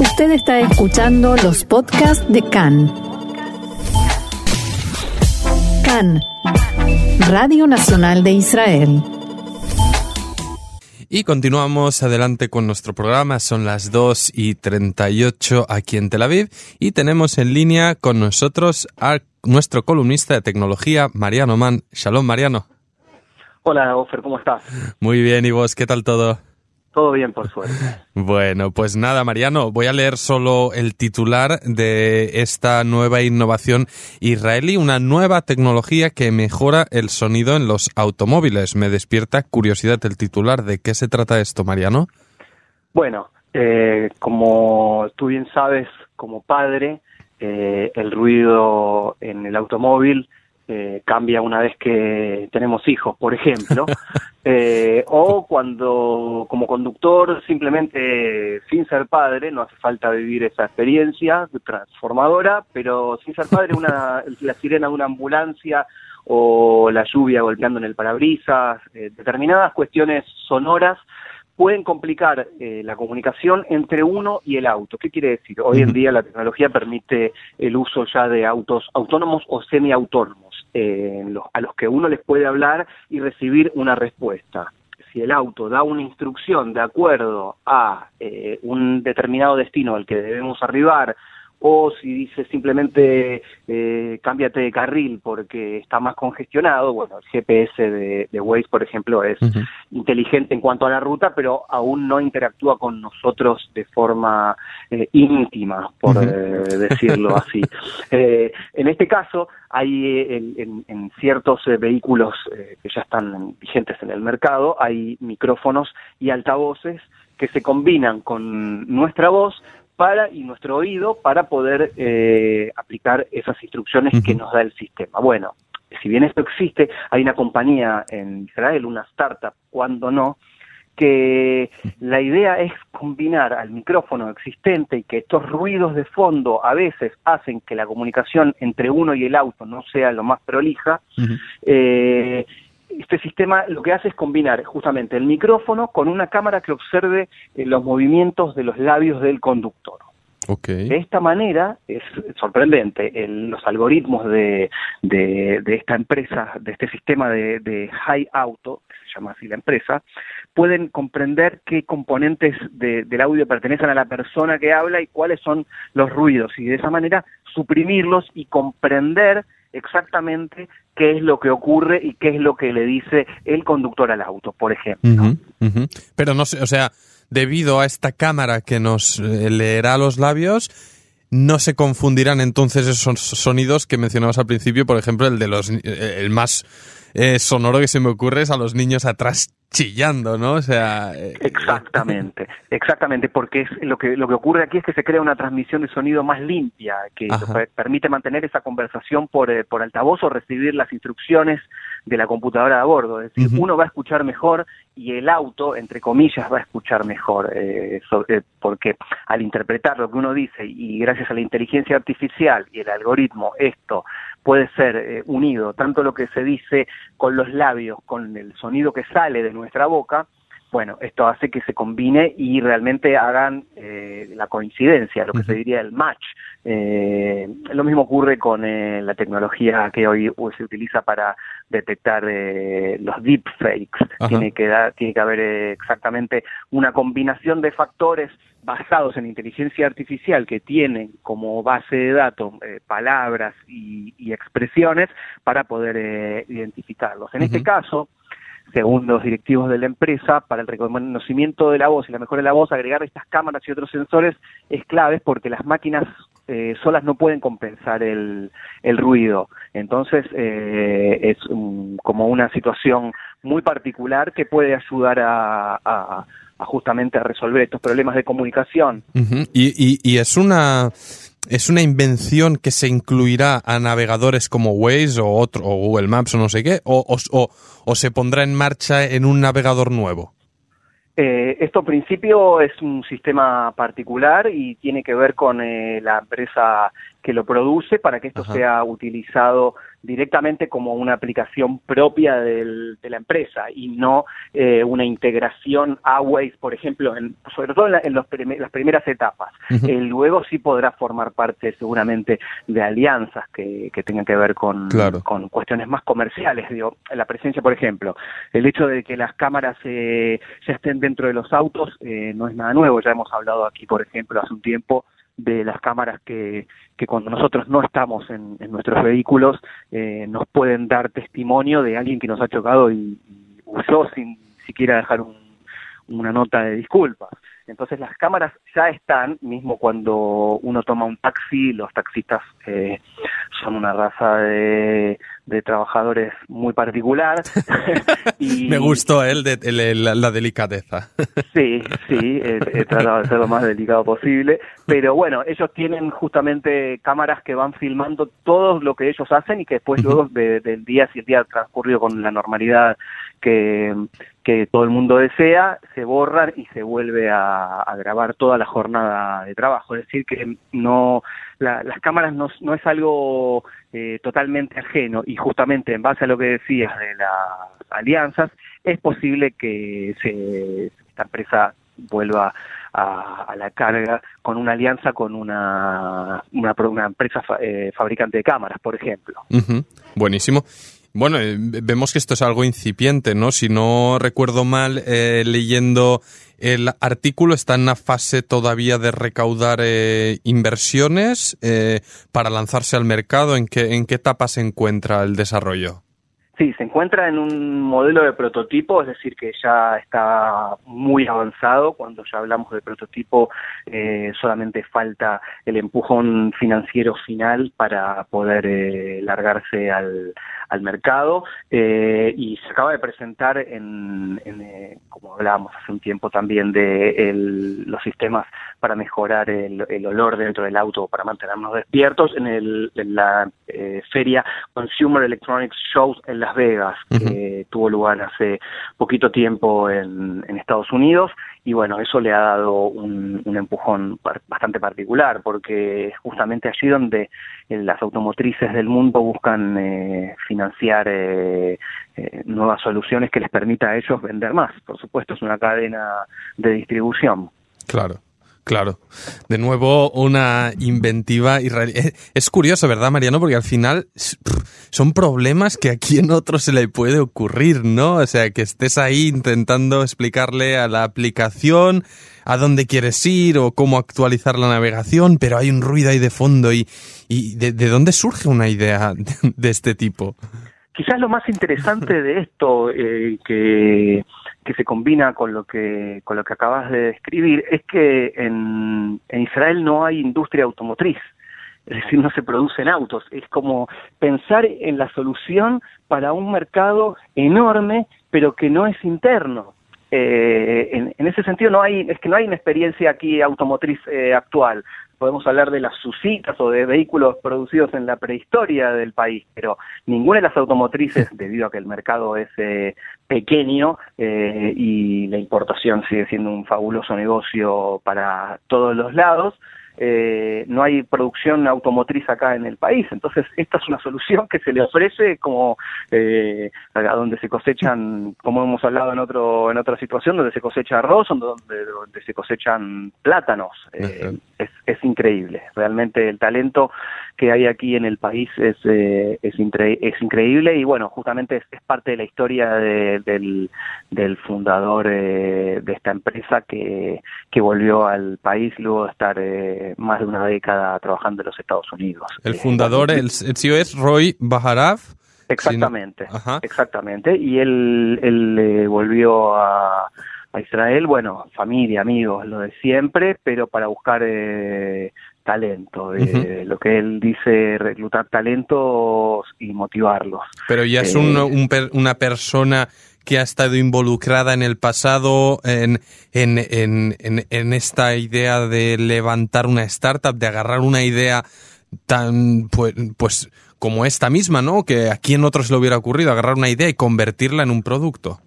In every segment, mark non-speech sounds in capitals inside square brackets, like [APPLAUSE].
Usted está escuchando los podcasts de CAN. CAN, Radio Nacional de Israel. Y continuamos adelante con nuestro programa. Son las 2 y 38 aquí en Tel Aviv y tenemos en línea con nosotros a nuestro columnista de tecnología, Mariano Mann. Shalom, Mariano. Hola, Ofer, ¿cómo estás? Muy bien, ¿y vos? ¿Qué tal todo? Todo bien, por suerte. [LAUGHS] Bueno, pues nada, Mariano, voy a leer solo el titular de esta nueva innovación israelí, una nueva tecnología que mejora el sonido en los automóviles. Me despierta curiosidad el titular. ¿De qué se trata esto, Mariano? Bueno, eh, como tú bien sabes, como padre, eh, el ruido en el automóvil eh, cambia una vez que tenemos hijos, por ejemplo, [LAUGHS] eh, o cuando como conductor simplemente sin ser padre, no hace falta vivir esa experiencia transformadora, pero sin ser padre, una, [LAUGHS] la sirena de una ambulancia o la lluvia golpeando en el parabrisas, eh, determinadas cuestiones sonoras pueden complicar eh, la comunicación entre uno y el auto. ¿Qué quiere decir? Hoy en día la tecnología permite el uso ya de autos autónomos o semiautónomos, eh, a los que uno les puede hablar y recibir una respuesta. Si el auto da una instrucción de acuerdo a eh, un determinado destino al que debemos arribar o si dice simplemente eh, cámbiate de carril porque está más congestionado, bueno, el GPS de, de Waze, por ejemplo, es inteligente en cuanto a la ruta, pero aún no interactúa con nosotros de forma eh, íntima, por eh, decirlo así. [LAUGHS] Eh, en este caso, hay en, en ciertos vehículos que ya están vigentes en el mercado, hay micrófonos y altavoces que se combinan con nuestra voz para y nuestro oído para poder eh, aplicar esas instrucciones que nos da el sistema. Bueno, si bien esto existe, hay una compañía en Israel, una startup, cuando no, que la idea es combinar al micrófono existente y que estos ruidos de fondo a veces hacen que la comunicación entre uno y el auto no sea lo más prolija, eh, este sistema lo que hace es combinar justamente el micrófono con una cámara que observe eh, los movimientos de los labios del conductor. De esta manera, es sorprendente, los algoritmos de, de, esta empresa, de este sistema de, de High Auto, que se llama así la empresa, pueden comprender qué componentes del audio pertenecen a la persona que habla y cuáles son los ruidos, y de esa manera suprimirlos y comprender exactamente qué es lo que ocurre y qué es lo que le dice el conductor al auto, por ejemplo. Pero no sé, o sea, debido a esta cámara que nos eh, leerá los labios, no se confundirán entonces esos sonidos que mencionabas al principio, por ejemplo, el de los eh, el más eh, sonoro que se me ocurre es a los niños atrás chillando, ¿no? O sea, eh, exactamente, exactamente, porque es lo que lo que ocurre aquí es que se crea una transmisión de sonido más limpia que permite mantener esa conversación por eh, por altavoz o recibir las instrucciones de la computadora de a bordo, es decir, uno va a escuchar mejor y el auto, entre comillas, va a escuchar mejor, eh, porque al interpretar lo que uno dice y gracias a la inteligencia artificial y el algoritmo, esto puede ser eh, unido, tanto lo que se dice con los labios, con el sonido que sale de nuestra boca, bueno, esto hace que se combine y realmente hagan eh, la coincidencia, lo que se diría el match. Eh, lo mismo ocurre con la tecnología que hoy se utiliza para detectar los deepfakes. Tiene que, tiene que haber exactamente una combinación de factores basados en inteligencia artificial que tienen como base de datos eh, palabras y, expresiones para poder eh, identificarlos. En este caso, según los directivos de la empresa, para el reconocimiento de la voz y la mejora de la voz, agregar estas cámaras y otros sensores es clave porque las máquinas eh, solas no pueden compensar el, ruido. Entonces, es como una situación muy particular que puede ayudar a justamente a resolver estos problemas de comunicación. y, y, es una es una invención que se incluirá a navegadores como Waze o otro o Google Maps o no sé qué o, se pondrá en marcha en un navegador nuevo. Eh, esto en principio es un sistema particular y tiene que ver con eh, la empresa que lo produce para que esto sea utilizado directamente como una aplicación propia de la empresa y no eh, una integración a Waze, por ejemplo, en, sobre todo en, los las primeras etapas. Eh, luego sí podrá formar parte seguramente de alianzas que, tengan que ver con, con cuestiones más comerciales. Digo, la presencia, por ejemplo, el hecho de que las cámaras eh, ya estén dentro de los autos no es nada nuevo. Ya hemos hablado aquí, por ejemplo, hace un tiempo de las cámaras que, que cuando nosotros no estamos en, nuestros vehículos eh, nos pueden dar testimonio de alguien que nos ha chocado y, huyó sin siquiera dejar una nota de disculpas. Entonces las cámaras ya están, mismo cuando uno toma un taxi, los taxistas eh, son una raza de, trabajadores muy particular. [LAUGHS] [LAUGHS] y, Me gustó el de, la, delicadeza. [LAUGHS] sí, sí, he, tratado de ser lo más delicado posible, pero bueno, ellos tienen justamente cámaras que van filmando todo lo que ellos hacen y que después luego del día, si el día transcurrido con la normalidad que, que todo el mundo desea, se borran y se vuelve a, grabar toda la jornada de trabajo. Es decir, que no las cámaras no, es algo eh, totalmente ajeno y justamente en base a lo que decías de las alianzas, es posible que se, esta empresa vuelva a, la carga con una alianza con una, una, empresa eh, fabricante de cámaras, por ejemplo. Buenísimo. Bueno, eh, vemos que esto es algo incipiente, ¿no? Si no recuerdo mal, eh, leyendo el artículo está en una fase todavía de recaudar eh, inversiones para lanzarse al mercado. ¿En qué, ¿En qué etapa se encuentra el desarrollo? Sí, se encuentra en un modelo de prototipo, es decir, que ya está muy avanzado. Cuando ya hablamos de prototipo, eh, solamente falta el empujón financiero final para poder eh, largarse al, al mercado. Eh, y se acaba de presentar, en, en como hablábamos hace un tiempo también, de los sistemas para mejorar el, el, olor dentro del auto, para mantenernos despiertos, en, el, en la feria Consumer Electronics Shows en la Vegas, que tuvo lugar hace poquito tiempo en, Estados Unidos, y bueno, eso le ha dado un, empujón bastante particular, porque es justamente allí donde eh, las automotrices del mundo buscan eh, financiar eh, nuevas soluciones que les permita a ellos vender más. Por supuesto, es una cadena de distribución. Claro. Claro. De nuevo, una inventiva es curioso, ¿verdad, Mariano? Porque al final son problemas que aquí en otro se le puede ocurrir, ¿no? O sea, que estés ahí intentando explicarle a la aplicación a dónde quieres ir o cómo actualizar la navegación, pero hay un ruido ahí de fondo. ¿Y, y de, dónde surge una idea de, este tipo? Quizás lo más interesante de esto, eh, que que se combina con lo que con lo que acabas de describir es que en, Israel no hay industria automotriz es decir, no se producen autos. Es como pensar en la solución para un mercado enorme, pero que no es interno. Eh, en, en, ese sentido no hay, es que no hay una experiencia aquí automotriz eh, actual podemos hablar de las susitas o de vehículos producidos en la prehistoria del país, pero ninguna de las automotrices, [LAUGHS] debido a que el mercado es eh, pequeño eh, y la importación sigue siendo un fabuloso negocio para todos los lados, eh, no hay producción automotriz acá en el país. Entonces, esta es una solución que se le ofrece como eh, a donde se cosechan, como hemos hablado en otro en otra situación, donde se cosecha arroz, donde, donde se cosechan plátanos. Eh, es, es increíble. Realmente el talento que hay aquí en el país es, eh, es, es increíble y bueno, justamente es, parte de la historia del, del fundador eh, de esta empresa que, que volvió al país luego de estar eh, más de una década trabajando en los Estados Unidos. El fundador, el, CEO es Roy Bajaraf. Exactamente, exactamente. Y él, él volvió a, a Israel, bueno, familia, amigos, lo de siempre, pero para buscar eh, talento, de lo que él dice, reclutar talentos y motivarlos. Pero ya es un, eh, una persona que ha estado involucrada en el pasado en, en, en, en, esta idea de levantar una startup, de agarrar una idea tan, pues, pues como esta misma, ¿no? Que a quién otros le hubiera ocurrido agarrar una idea y convertirla en un producto.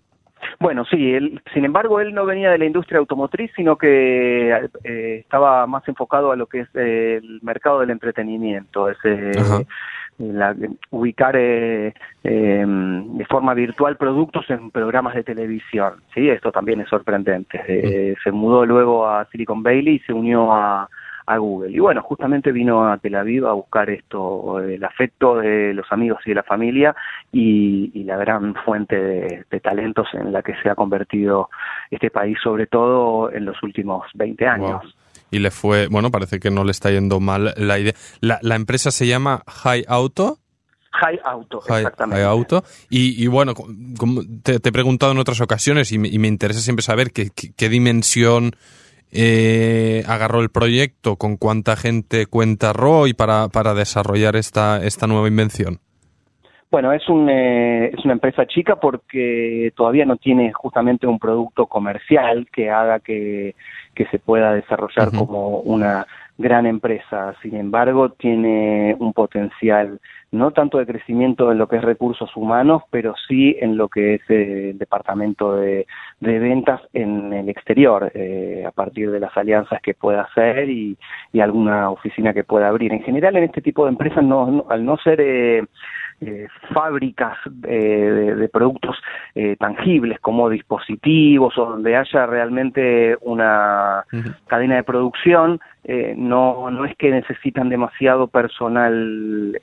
Bueno, sí, él, sin embargo, él no venía de la industria automotriz, sino que eh, estaba más enfocado a lo que es el mercado del entretenimiento, es, eh, la, ubicar eh, em, de forma virtual productos en programas de televisión. Sí, esto también es sorprendente. Se mudó luego a Silicon Valley y se unió a, a Google. Y bueno, justamente vino a Tel Aviv a buscar esto, el afecto de los amigos y de la familia y, la gran fuente de, talentos en la que se ha convertido este país, sobre todo en los últimos 20 años. Y le fue, bueno, parece que no le está yendo mal la idea. La, empresa se llama High Auto. High Auto, exactamente. High Auto. Y, bueno, como te, he preguntado en otras ocasiones y me, interesa siempre saber qué, qué dimensión eh, agarró el proyecto, con cuánta gente cuenta Roy para, para desarrollar esta, esta nueva invención. Bueno, es, un, eh, es una empresa chica porque todavía no tiene justamente un producto comercial que haga que, que se pueda desarrollar como una gran empresa. Sin embargo, tiene un potencial no tanto de crecimiento en lo que es recursos humanos, pero sí en lo que es el departamento de, ventas en el exterior, eh, a partir de las alianzas que pueda hacer y, alguna oficina que pueda abrir. En general, en este tipo de empresas, no, al no ser eh, eh, fábricas de, de, productos tangibles como dispositivos o donde haya realmente una cadena de producción, no, no es que necesitan demasiado personal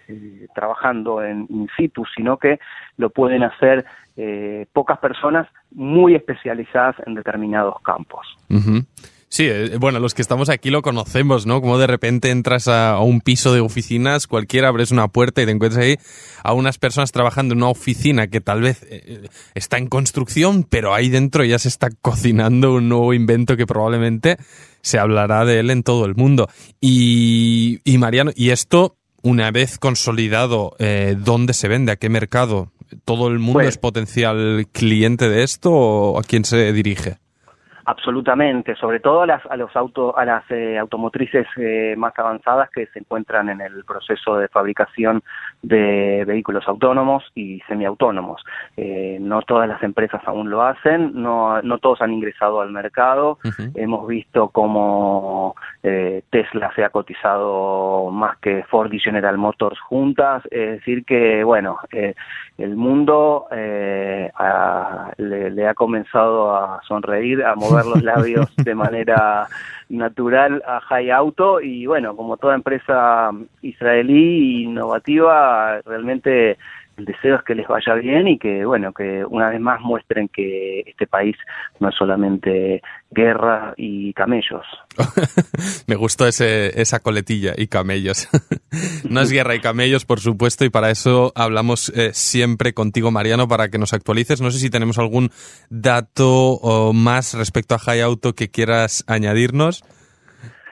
trabajando en in situ, sino que lo pueden hacer eh, pocas personas muy especializadas en determinados campos. Sí, eh, bueno, los que estamos aquí lo conocemos, ¿no? Como de repente entras a, un piso de oficinas, cualquiera abres una puerta y te encuentras ahí a unas personas trabajando en una oficina que tal vez eh, está en construcción, pero ahí dentro ya se está cocinando un nuevo invento que probablemente se hablará de él en todo el mundo. Y, y Mariano, y esto una vez consolidado, eh, ¿dónde se vende? ¿A qué mercado? ¿Todo el mundo pues es potencial cliente de esto o a quién se dirige? Absolutamente, sobre todo a las, a los auto, a las eh, automotrices eh, más avanzadas que se encuentran en el proceso de fabricación de vehículos autónomos y semiautónomos. Eh, no todas las empresas aún lo hacen, no, no todos han ingresado al mercado. Hemos visto cómo Tesla se ha cotizado más que Ford y General Motors juntas. Es decir que, bueno, el mundo le, le ha comenzado a sonreír, a mover los [LAUGHS] labios de manera natural a High Auto. Y bueno, como toda empresa israelí innovativa, realmente el deseo es que les vaya bien y que, bueno, que una vez más muestren que este país no es solamente guerra y camellos. [LAUGHS] Me gustó ese, esa coletilla y camellos. [LAUGHS] no es guerra y camellos, por supuesto, y para eso hablamos eh, siempre contigo, Mariano, para que nos actualices. No sé si tenemos algún dato más respecto a High Auto que quieras añadirnos.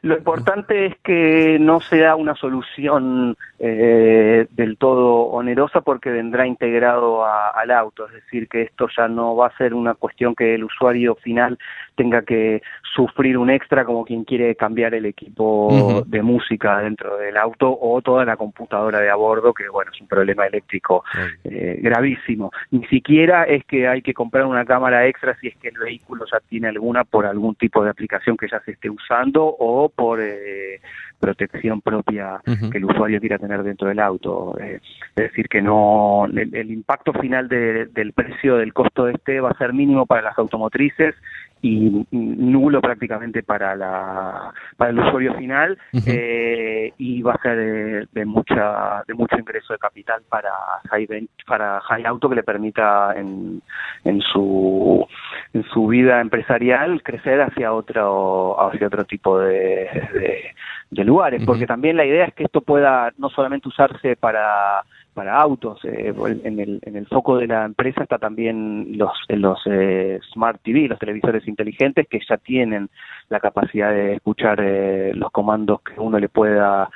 Lo importante es que no sea una solución eh, del todo onerosa porque vendrá integrado al auto, es decir, que esto ya no va a ser una cuestión que el usuario final tenga que sufrir un extra como quien quiere cambiar el equipo de música dentro del auto o toda la computadora de a bordo, que bueno, es un problema eléctrico eh, gravísimo. Ni siquiera es que hay que comprar una cámara extra si es que el vehículo ya tiene alguna por algún tipo de aplicación que ya se esté usando o por eh, protección propia que el usuario quiera tener dentro del auto. Eh, es decir, que no el, impacto final del precio del costo de este va a ser mínimo para las automotrices y nulo prácticamente para la para el usuario final eh, y va a ser de, mucha de mucho ingreso de capital para High para High Auto que le permita en, en su en su vida empresarial crecer hacia otro hacia otro tipo de, de, lugares. Porque también la idea es que esto pueda no solamente usarse para para autos. Eh, en, el, en el foco de la empresa está también los, los eh, Smart TV, los televisores inteligentes que ya tienen la capacidad de escuchar eh, los comandos que uno le pueda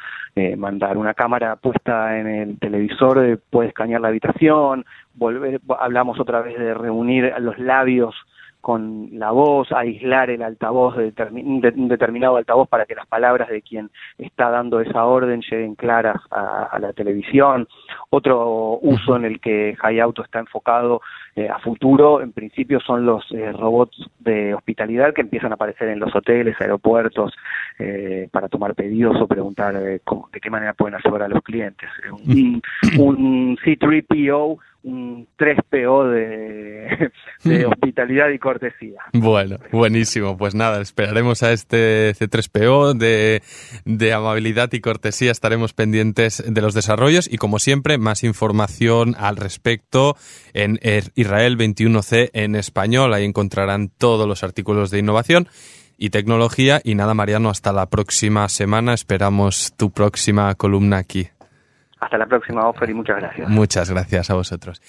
mandar. Una cámara puesta en el televisor puede escanear la habitación, volver, hablamos otra vez de reunir los labios con la voz, aislar el altavoz de, un determinado altavoz para que las palabras de quien está dando esa orden lleguen claras a, la televisión. Otro uso en el que Auto está enfocado eh, a futuro, en principio, son los eh, robots de hospitalidad que empiezan a aparecer en los hoteles, aeropuertos, eh, para tomar pedidos o preguntar de qué manera pueden ayudar a los clientes. Un, un C3PO un 3PO [LAUGHS] de, hospitalidad y cortesía. Bueno, buenísimo. Pues nada, esperaremos a este C3PO de, de amabilidad y cortesía. Estaremos pendientes de los desarrollos y, como siempre, más información al respecto en Israel 21C en español. Ahí encontrarán todos los artículos de innovación y tecnología. Y nada, Mariano, hasta la próxima semana. Esperamos tu próxima columna aquí. Hasta la próxima, Offer, y muchas gracias. Muchas gracias a vosotros.